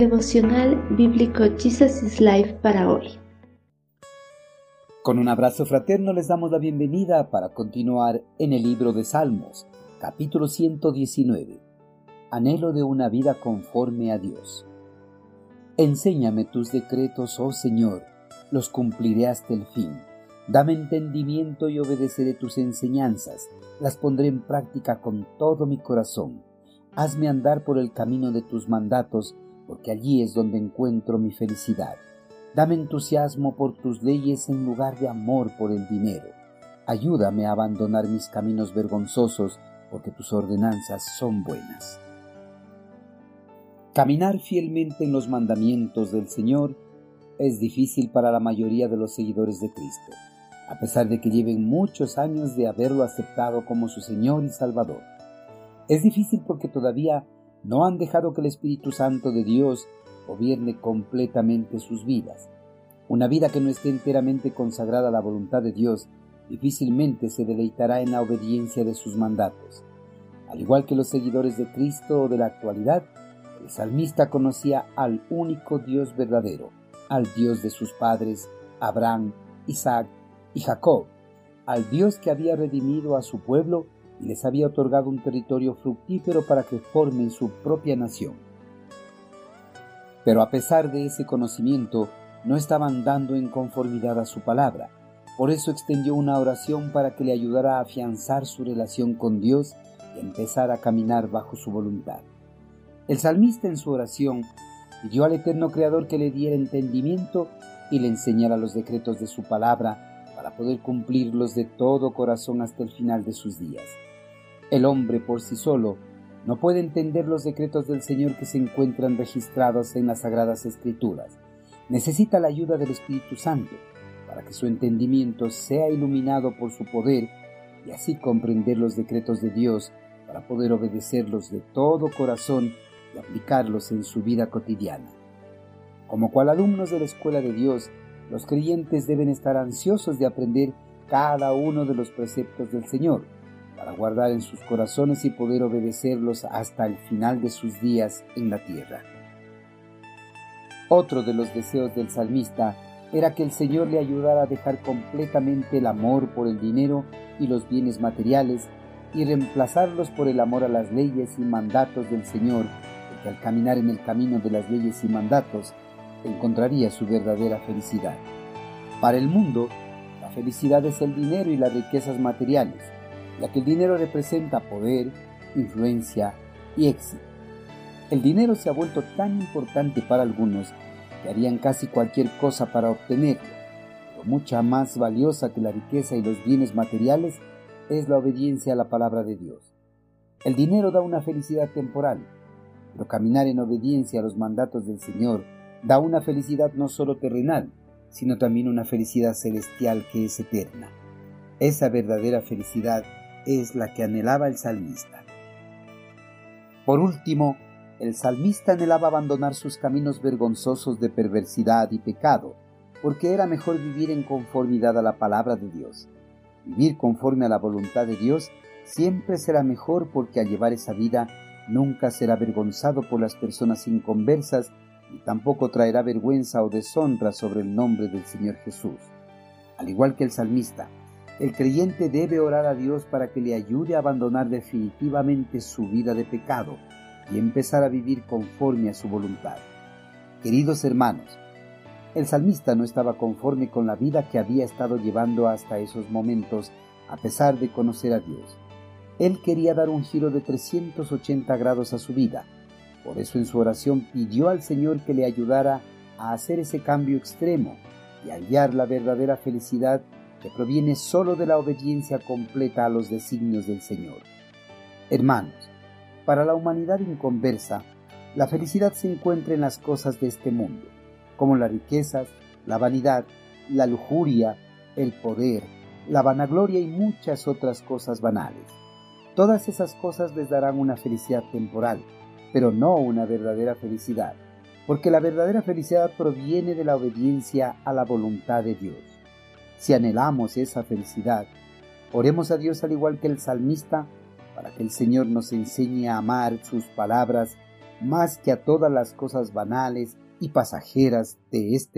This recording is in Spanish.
Devocional Bíblico Jesus is Life para hoy. Con un abrazo fraterno les damos la bienvenida para continuar en el libro de Salmos, capítulo 119. Anhelo de una vida conforme a Dios. Enséñame tus decretos, oh Señor, los cumpliré hasta el fin. Dame entendimiento y obedeceré tus enseñanzas, las pondré en práctica con todo mi corazón. Hazme andar por el camino de tus mandatos, porque allí es donde encuentro mi felicidad. Dame entusiasmo por tus leyes en lugar de amor por el dinero. Ayúdame a abandonar mis caminos vergonzosos, porque tus ordenanzas son buenas. Caminar fielmente en los mandamientos del Señor es difícil para la mayoría de los seguidores de Cristo, a pesar de que lleven muchos años de haberlo aceptado como su Señor y Salvador. Es difícil porque todavía no han dejado que el Espíritu Santo de Dios gobierne completamente sus vidas. Una vida que no esté enteramente consagrada a la voluntad de Dios difícilmente se deleitará en la obediencia de sus mandatos. Al igual que los seguidores de Cristo de la actualidad, el salmista conocía al único Dios verdadero, al Dios de sus padres, Abraham, Isaac y Jacob, al Dios que había redimido a su pueblo y les había otorgado un territorio fructífero para que formen su propia nación. Pero a pesar de ese conocimiento, no estaban dando en conformidad a su palabra. Por eso extendió una oración para que le ayudara a afianzar su relación con Dios y empezar a caminar bajo su voluntad. El salmista en su oración pidió al eterno Creador que le diera entendimiento y le enseñara los decretos de su palabra para poder cumplirlos de todo corazón hasta el final de sus días. El hombre por sí solo no puede entender los decretos del Señor que se encuentran registrados en las Sagradas Escrituras. Necesita la ayuda del Espíritu Santo para que su entendimiento sea iluminado por su poder y así comprender los decretos de Dios para poder obedecerlos de todo corazón y aplicarlos en su vida cotidiana. Como cual alumnos de la escuela de Dios, los creyentes deben estar ansiosos de aprender cada uno de los preceptos del Señor para guardar en sus corazones y poder obedecerlos hasta el final de sus días en la tierra. Otro de los deseos del salmista era que el Señor le ayudara a dejar completamente el amor por el dinero y los bienes materiales y reemplazarlos por el amor a las leyes y mandatos del Señor, porque al caminar en el camino de las leyes y mandatos encontraría su verdadera felicidad. Para el mundo, la felicidad es el dinero y las riquezas materiales, ya que el dinero representa poder, influencia y éxito. El dinero se ha vuelto tan importante para algunos que harían casi cualquier cosa para obtenerlo, pero mucha más valiosa que la riqueza y los bienes materiales es la obediencia a la palabra de Dios. El dinero da una felicidad temporal, pero caminar en obediencia a los mandatos del Señor da una felicidad no solo terrenal, sino también una felicidad celestial que es eterna. Esa verdadera felicidad es la que anhelaba el salmista. Por último, el salmista anhelaba abandonar sus caminos vergonzosos de perversidad y pecado, porque era mejor vivir en conformidad a la palabra de Dios. Vivir conforme a la voluntad de Dios siempre será mejor porque al llevar esa vida nunca será avergonzado por las personas inconversas y tampoco traerá vergüenza o deshonra sobre el nombre del Señor Jesús. Al igual que el salmista, el creyente debe orar a Dios para que le ayude a abandonar definitivamente su vida de pecado y empezar a vivir conforme a su voluntad. Queridos hermanos, el salmista no estaba conforme con la vida que había estado llevando hasta esos momentos a pesar de conocer a Dios. Él quería dar un giro de 380 grados a su vida. Por eso en su oración pidió al Señor que le ayudara a hacer ese cambio extremo y hallar la verdadera felicidad que proviene solo de la obediencia completa a los designios del Señor. Hermanos, para la humanidad inconversa, la felicidad se encuentra en las cosas de este mundo, como las riquezas, la vanidad, la lujuria, el poder, la vanagloria y muchas otras cosas banales. Todas esas cosas les darán una felicidad temporal, pero no una verdadera felicidad, porque la verdadera felicidad proviene de la obediencia a la voluntad de Dios si anhelamos esa felicidad. Oremos a Dios al igual que el salmista, para que el Señor nos enseñe a amar sus palabras más que a todas las cosas banales y pasajeras de este